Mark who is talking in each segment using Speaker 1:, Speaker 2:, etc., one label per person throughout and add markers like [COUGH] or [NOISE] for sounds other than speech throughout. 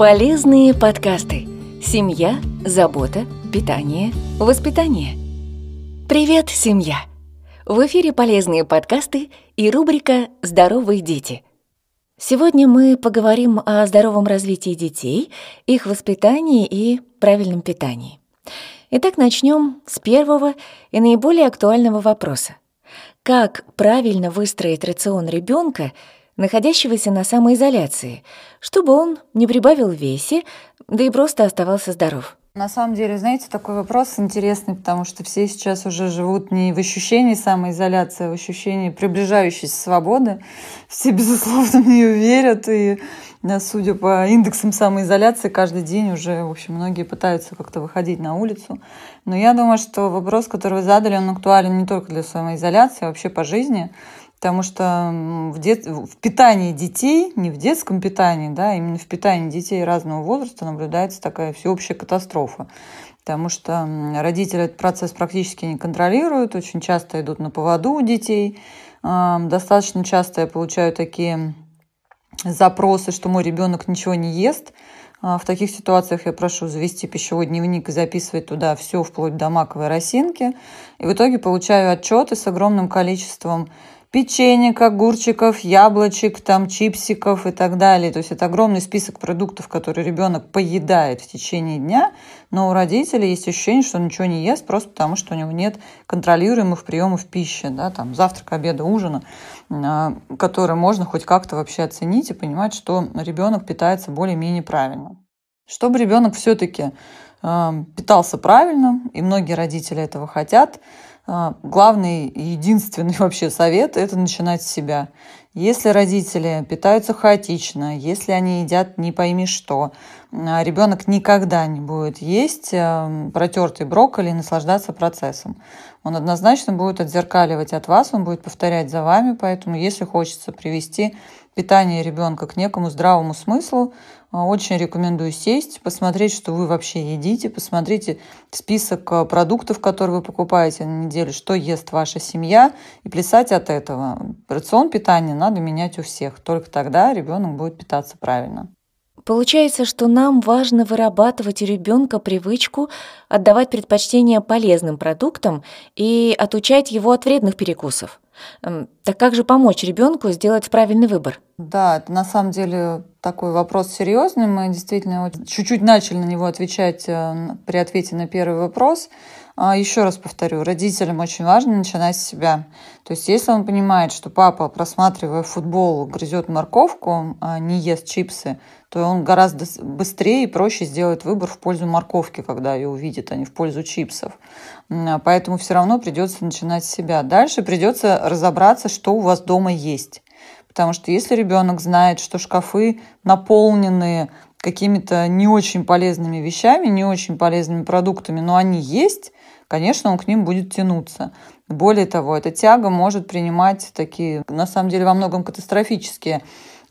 Speaker 1: Полезные подкасты. Семья, забота, питание, воспитание. Привет, семья! В эфире полезные подкасты и рубрика «Здоровые дети». Сегодня мы поговорим о здоровом развитии детей, их воспитании и правильном питании. Итак, начнем с первого и наиболее актуального вопроса. Как правильно выстроить рацион ребенка, находящегося на самоизоляции, чтобы он не прибавил весе, да и просто оставался здоров?
Speaker 2: На самом деле, знаете, такой вопрос интересный, потому что все сейчас уже живут не в ощущении самоизоляции, а в ощущении приближающейся свободы. Все, безусловно, в нее верят, и судя по индексам самоизоляции, каждый день уже, в общем, многие пытаются как-то выходить на улицу. Но я думаю, что вопрос, который вы задали, он актуален не только для самоизоляции, а вообще по жизни. Потому что в, дет... в питании детей, не в детском питании, да, именно в питании детей разного возраста наблюдается такая всеобщая катастрофа. Потому что родители этот процесс практически не контролируют, очень часто идут на поводу у детей. Достаточно часто я получаю такие запросы, что мой ребенок ничего не ест. А в таких ситуациях я прошу завести пищевой дневник и записывать туда все, вплоть до маковой росинки. И в итоге получаю отчеты с огромным количеством печенек, огурчиков, яблочек, там, чипсиков и так далее. То есть это огромный список продуктов, которые ребенок поедает в течение дня, но у родителей есть ощущение, что он ничего не ест просто потому, что у него нет контролируемых приемов пищи, да, там, завтрак, обеда, ужина, которые можно хоть как-то вообще оценить и понимать, что ребенок питается более-менее правильно. Чтобы ребенок все-таки а, питался правильно, и многие родители этого хотят, главный и единственный [LAUGHS] вообще совет – это начинать с себя. Если родители питаются хаотично, если они едят не пойми что, а, ребенок никогда не будет есть а, протертый брокколи и наслаждаться процессом. Он однозначно будет отзеркаливать от вас, он будет повторять за вами, поэтому если хочется привести питание ребенка к некому здравому смыслу, а, очень рекомендую сесть, посмотреть, что вы вообще едите, посмотрите список продуктов, которые вы покупаете на неделю, что ест ваша семья, и плясать от этого. Рацион питания надо менять у всех. Только тогда ребенок будет питаться правильно.
Speaker 1: Получается, что нам важно вырабатывать у ребенка привычку отдавать предпочтение полезным продуктам и отучать его от вредных перекусов. Так как же помочь ребенку сделать правильный выбор?
Speaker 2: Да, это на самом деле такой вопрос серьезный. Мы действительно чуть-чуть начали на него отвечать э, при ответе на первый вопрос. А, Еще раз повторю, родителям очень важно начинать с себя. То есть, если он понимает, что папа, просматривая футбол, грызет морковку, а не ест чипсы, то он гораздо быстрее и проще сделает выбор в пользу морковки, когда ее увидит, а не в пользу чипсов. А, поэтому все равно придется начинать с себя. Дальше придется разобраться, что у вас дома есть. Потому что если ребенок знает, что шкафы наполнены какими-то не очень полезными вещами, не очень полезными продуктами, но они есть, конечно, он к ним будет тянуться. Более того, эта тяга может принимать такие, на самом деле, во многом катастрофические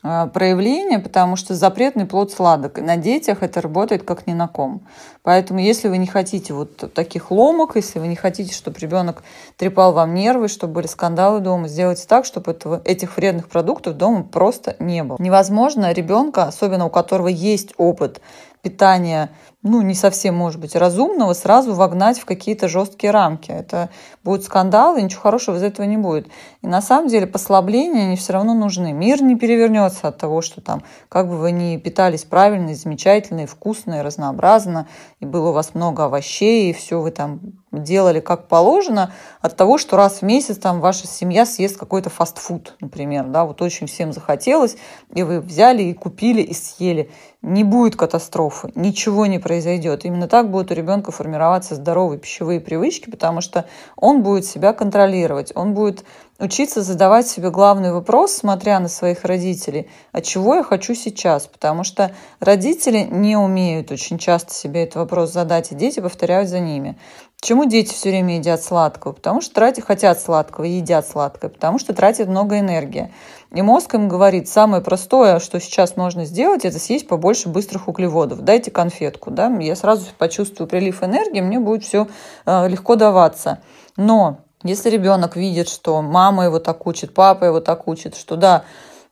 Speaker 2: Э, проявление, потому что запретный плод сладок. На детях это работает как ни на ком. Поэтому если вы не хотите вот таких ломок, если вы не хотите, чтобы ребенок трепал вам нервы, чтобы были скандалы дома, сделайте так, чтобы этого, этих вредных продуктов дома просто не было. Невозможно ребенка, особенно у которого есть опыт питания, ну, не совсем, может быть, разумного, сразу вогнать в какие-то жесткие рамки. Это будет скандал, и ничего хорошего из этого не будет. И на самом деле послабления, они все равно нужны. Мир не перевернется от того, что там, как бы вы ни питались правильно, замечательно, и вкусно, и разнообразно, и было у вас много овощей, и все вы там делали как положено, от того, что раз в месяц там ваша семья съест какой-то фастфуд, например, да, вот очень всем захотелось, и вы взяли и купили и съели. Не будет катастрофы, ничего не произойдет. Именно так будут у ребенка формироваться здоровые пищевые привычки, потому что он будет себя контролировать, он будет учиться задавать себе главный вопрос, смотря на своих родителей, а чего я хочу сейчас? Потому что родители не умеют очень часто себе этот вопрос задать, и дети повторяют за ними. Почему дети все время едят сладкого? Потому что тратят, хотят сладкого и едят сладкое, потому что тратят много энергии. И мозг им говорит, самое простое, что сейчас можно сделать, это съесть побольше быстрых углеводов. Дайте конфетку, да, я сразу почувствую прилив энергии, мне будет все э, легко даваться. Но если ребенок видит, что мама его так учит, папа его так учит, что да,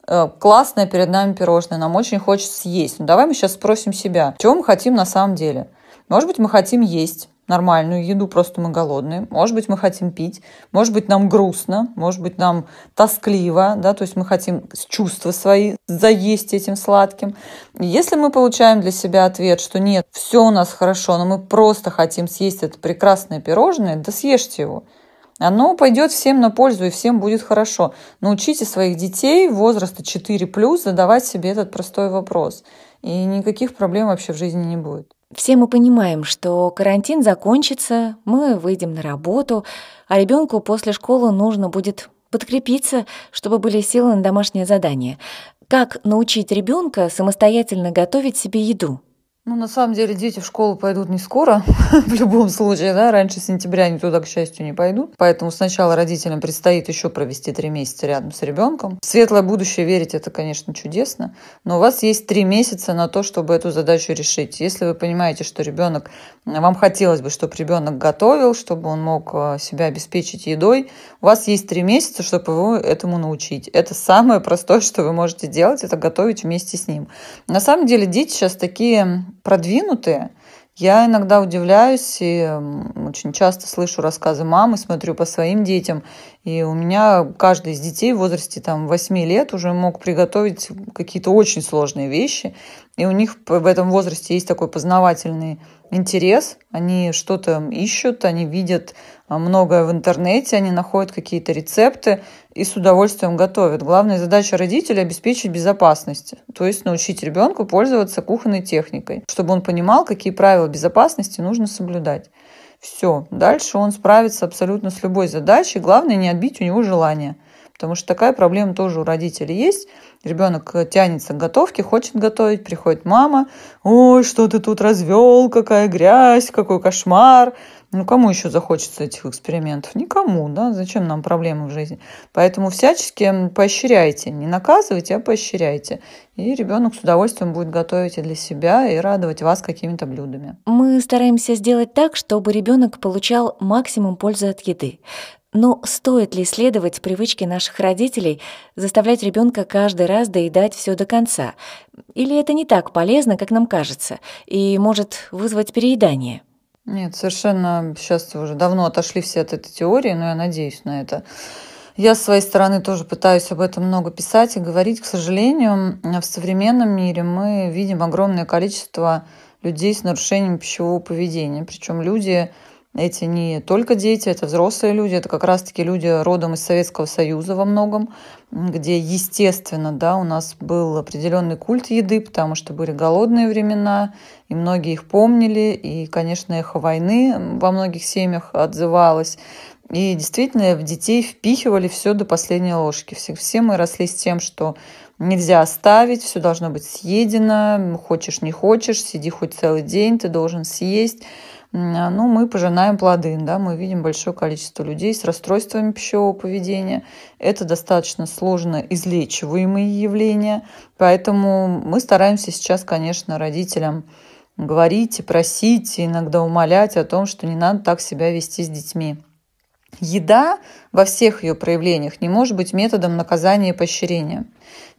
Speaker 2: э, классное перед нами пирожное, нам очень хочется съесть. Ну, давай мы сейчас спросим себя, чего мы хотим на самом деле. Может быть, мы хотим есть нормальную еду, просто мы голодные. Может быть, мы хотим пить, может быть, нам грустно, может быть, нам тоскливо, да, то есть мы хотим чувства свои заесть этим сладким. Если мы получаем для себя ответ, что нет, все у нас хорошо, но мы просто хотим съесть это прекрасное пирожное, да съешьте его. Оно пойдет всем на пользу и всем будет хорошо. Научите своих детей возраста 4+, задавать себе этот простой вопрос. И никаких проблем вообще в жизни не будет.
Speaker 1: Все мы понимаем, что карантин закончится, мы выйдем на работу, а ребенку после школы нужно будет подкрепиться, чтобы были силы на домашнее задание. Как научить ребенка самостоятельно готовить себе еду?
Speaker 2: Ну, на самом деле, дети в школу пойдут не скоро, [LAUGHS] в любом случае, да, раньше сентября они туда, к счастью, не пойдут. Поэтому сначала родителям предстоит еще провести три месяца рядом с ребенком. В светлое будущее верить это, конечно, чудесно, но у вас есть три месяца на то, чтобы эту задачу решить. Если вы понимаете, что ребенок, вам хотелось бы, чтобы ребенок готовил, чтобы он мог э, себя обеспечить едой, у вас есть три месяца, чтобы его этому научить. Это самое простое, [LAUGHS] что вы можете делать, это готовить вместе с ним. На самом деле дети сейчас такие продвинутые, я иногда удивляюсь и очень часто слышу рассказы мамы, смотрю по своим детям, и у меня каждый из детей в возрасте там, 8 лет уже мог приготовить какие-то очень сложные вещи, и у них в этом возрасте есть такой познавательный интерес, они что-то ищут, они видят а, многое в интернете, они находят какие-то рецепты и с удовольствием готовят. Главная задача родителей – обеспечить безопасность, то есть научить ребенку пользоваться кухонной техникой, чтобы он понимал, какие правила безопасности нужно соблюдать. Все, дальше он справится абсолютно с любой задачей, главное не отбить у него желание – Потому что такая проблема тоже у родителей есть. Ребенок тянется к готовке, хочет готовить, приходит мама, ой, что ты тут развел, какая грязь, какой кошмар. Ну, кому еще захочется этих экспериментов? Никому, да? Зачем нам проблемы в жизни? Поэтому всячески поощряйте. Не наказывайте, а поощряйте. И ребенок с удовольствием будет готовить и для себя, и радовать вас какими-то блюдами.
Speaker 1: Мы стараемся сделать так, чтобы ребенок получал максимум пользы от еды. Но стоит ли следовать привычке наших родителей заставлять ребенка каждый раз доедать все до конца? Или это не так полезно, как нам кажется, и может вызвать переедание?
Speaker 2: Нет, совершенно сейчас уже давно отошли все от этой теории, но я надеюсь на это. Я с своей стороны тоже пытаюсь об этом много писать и говорить. К сожалению, в современном мире мы видим огромное количество людей с нарушением пищевого поведения. Причем люди эти не только дети, это взрослые люди, это как раз-таки люди родом из Советского Союза во многом, где, естественно, да, у нас был определенный культ еды, потому что были голодные времена, и многие их помнили, и, конечно, эхо войны во многих семьях отзывалось. И действительно в детей впихивали все до последней ложки. Все, все мы росли с тем, что нельзя оставить, все должно быть съедено, хочешь не хочешь, сиди хоть целый день, ты должен съесть. А, ну, мы пожинаем плоды, да, мы видим большое количество людей с расстройствами пищевого поведения. Это достаточно сложно излечиваемые явления, поэтому мы стараемся сейчас, конечно, родителям говорить и просить, и иногда умолять о том, что не надо так себя вести с детьми. Еда во всех ее проявлениях не может быть методом наказания и поощрения.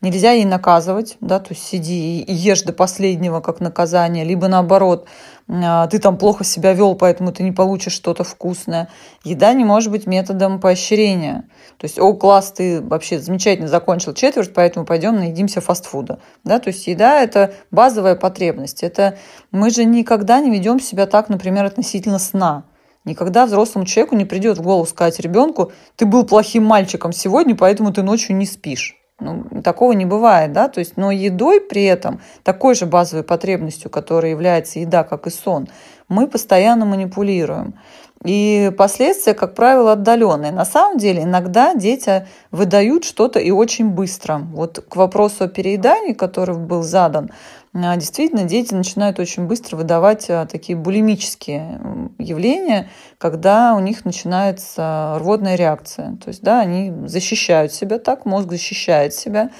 Speaker 2: Нельзя ей наказывать, да, то есть сиди и ешь до последнего как наказание, либо наоборот, а, ты там плохо себя вел, поэтому ты не получишь что-то вкусное. Еда не может быть методом поощрения. То есть, о, класс, ты вообще замечательно закончил четверть, поэтому пойдем наедимся фастфуда. Да? То есть еда – это базовая потребность. Это мы же никогда не ведем себя так, например, относительно сна. Никогда взрослому человеку не придет в голову сказать ребенку, ты был плохим мальчиком сегодня, поэтому ты ночью не спишь. Ну, такого не бывает, да, то есть, но едой при этом, такой же базовой потребностью, которая является еда, как и сон, мы постоянно манипулируем. И последствия, как правило, отдаленные. На самом деле, иногда дети выдают что-то и очень быстро. Вот к вопросу о переедании, который был задан, а, действительно дети начинают очень быстро выдавать а, такие булимические явления, когда у них начинается рвотная реакция. То есть, да, они защищают себя так, мозг защищает себя,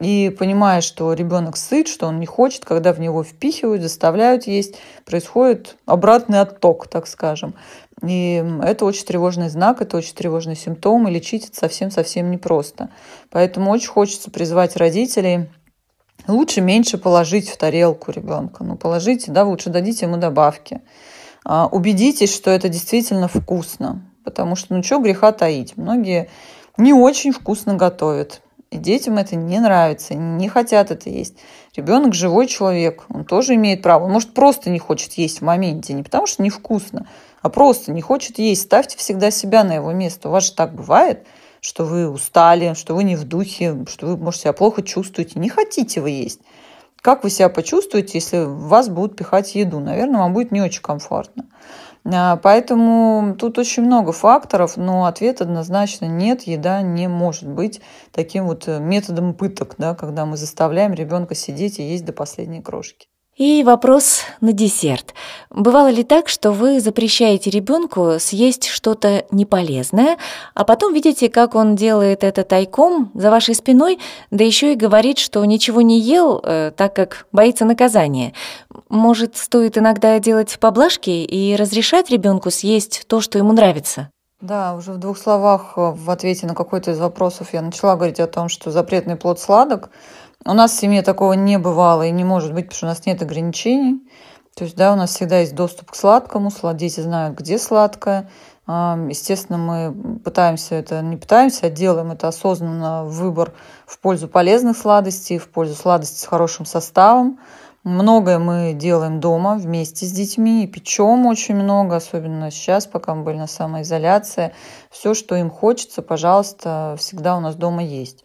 Speaker 2: и понимая, что ребенок сыт, что он не хочет, когда в него впихивают, заставляют есть, происходит обратный отток, так скажем. И это очень тревожный знак, это очень тревожный симптом, и лечить это совсем-совсем непросто. Поэтому очень хочется призвать родителей лучше меньше положить в тарелку ребенка. Ну, положите, да, лучше дадите ему добавки. А, убедитесь, что это действительно вкусно. Потому что, ну, что греха таить. Многие не очень вкусно готовят. И детям это не нравится, не хотят это есть. Ребенок живой человек, он тоже имеет право. Он может просто не хочет есть в моменте, не потому что невкусно, а просто не хочет есть. Ставьте всегда себя на его место. У вас же так бывает, что вы устали, что вы не в духе, что вы, может, себя плохо чувствуете, не хотите вы есть. Как вы себя почувствуете, если вас будут пихать еду? Наверное, вам будет не очень комфортно. А, поэтому тут очень много факторов, но ответ однозначно нет, еда не может быть таким вот э, методом пыток, да, когда мы заставляем ребенка сидеть и есть до последней крошки.
Speaker 1: И вопрос на десерт. Бывало ли так, что вы запрещаете ребенку съесть что-то неполезное, а потом видите, как он делает это тайком за вашей спиной, да еще и говорит, что ничего не ел, э, так как боится наказания? Может, стоит иногда делать поблажки и разрешать ребенку съесть то, что ему нравится?
Speaker 2: Да, уже в двух словах э, в ответе на какой-то из вопросов я начала говорить о том, что запретный плод сладок – у нас в семье такого не бывало и не может быть, потому что у нас нет ограничений. То есть, да, у нас всегда есть доступ к сладкому, дети знают, где сладкое. Естественно, мы пытаемся это, не пытаемся, а делаем это осознанно, выбор в пользу полезных сладостей, в пользу сладостей с хорошим составом. Многое мы делаем дома вместе с детьми и печем очень много, особенно сейчас, пока мы были на самоизоляции. Все, что им хочется, пожалуйста, всегда у нас дома есть.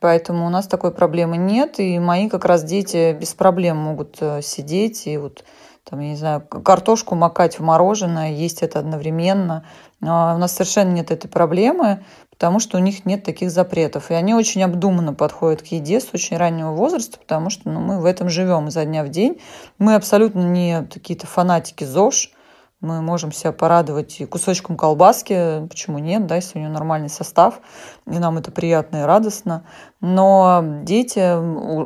Speaker 2: Поэтому у нас такой проблемы нет, и мои как раз дети без проблем могут э, сидеть и вот там, я не знаю, картошку макать в мороженое, есть это одновременно. А у нас совершенно нет этой проблемы, потому что у них нет таких запретов. И они очень обдуманно подходят к еде с очень раннего возраста, потому что ну, мы в этом живем изо дня в день. Мы абсолютно не какие-то фанатики ЗОЖ, мы можем себя порадовать и кусочком колбаски, почему нет, да, если у нее нормальный состав, и нам это приятно и радостно. Но дети,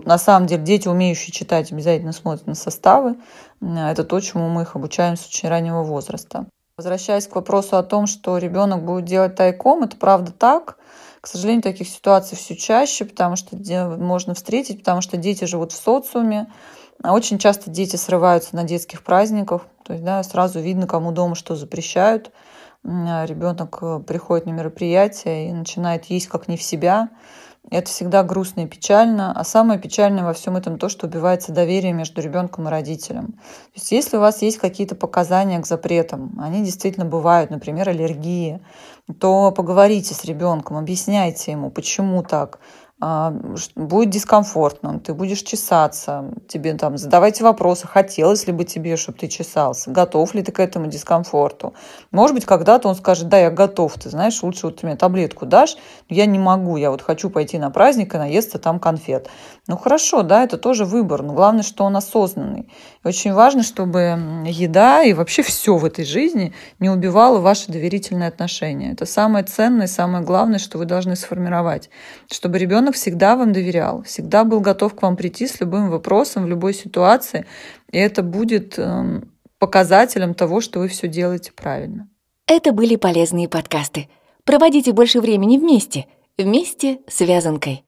Speaker 2: на самом деле, дети, умеющие читать, обязательно смотрят на составы. Это то, чему мы их обучаем с очень раннего возраста. Возвращаясь к вопросу о том, что ребенок будет делать тайком, это правда так. К сожалению, таких ситуаций все чаще, потому что можно встретить, потому что дети живут в социуме, а очень часто дети срываются на детских праздниках, то есть да, сразу видно, кому дома что запрещают. А Ребенок э, приходит на мероприятие и начинает есть как не в себя. Это всегда грустно и печально. А самое печальное во всем этом то, что убивается доверие между ребенком и родителем. То есть если у вас есть какие-то показания к запретам, они действительно бывают, например, аллергии, то поговорите с ребенком, объясняйте ему, почему так, будет дискомфортно, ты будешь чесаться, тебе там задавайте вопросы, хотелось ли бы тебе, чтобы ты чесался, готов ли ты к этому дискомфорту. Может быть, когда-то он скажет, да, я готов, ты знаешь, лучше вот ты мне таблетку дашь, я не могу, я вот хочу пойти на праздник и наесться там конфет. Ну хорошо, да, это тоже выбор, но главное, что он осознанный. И очень важно, чтобы еда и вообще все в этой жизни не убивало ваши доверительные отношения. Это самое ценное, самое главное, что вы должны сформировать, чтобы ребенок ребенок всегда вам доверял, всегда был готов к вам прийти с любым вопросом в любой ситуации, и это будет эм, показателем того, что вы все делаете правильно.
Speaker 1: Это были полезные подкасты. Проводите больше времени вместе, вместе с вязанкой.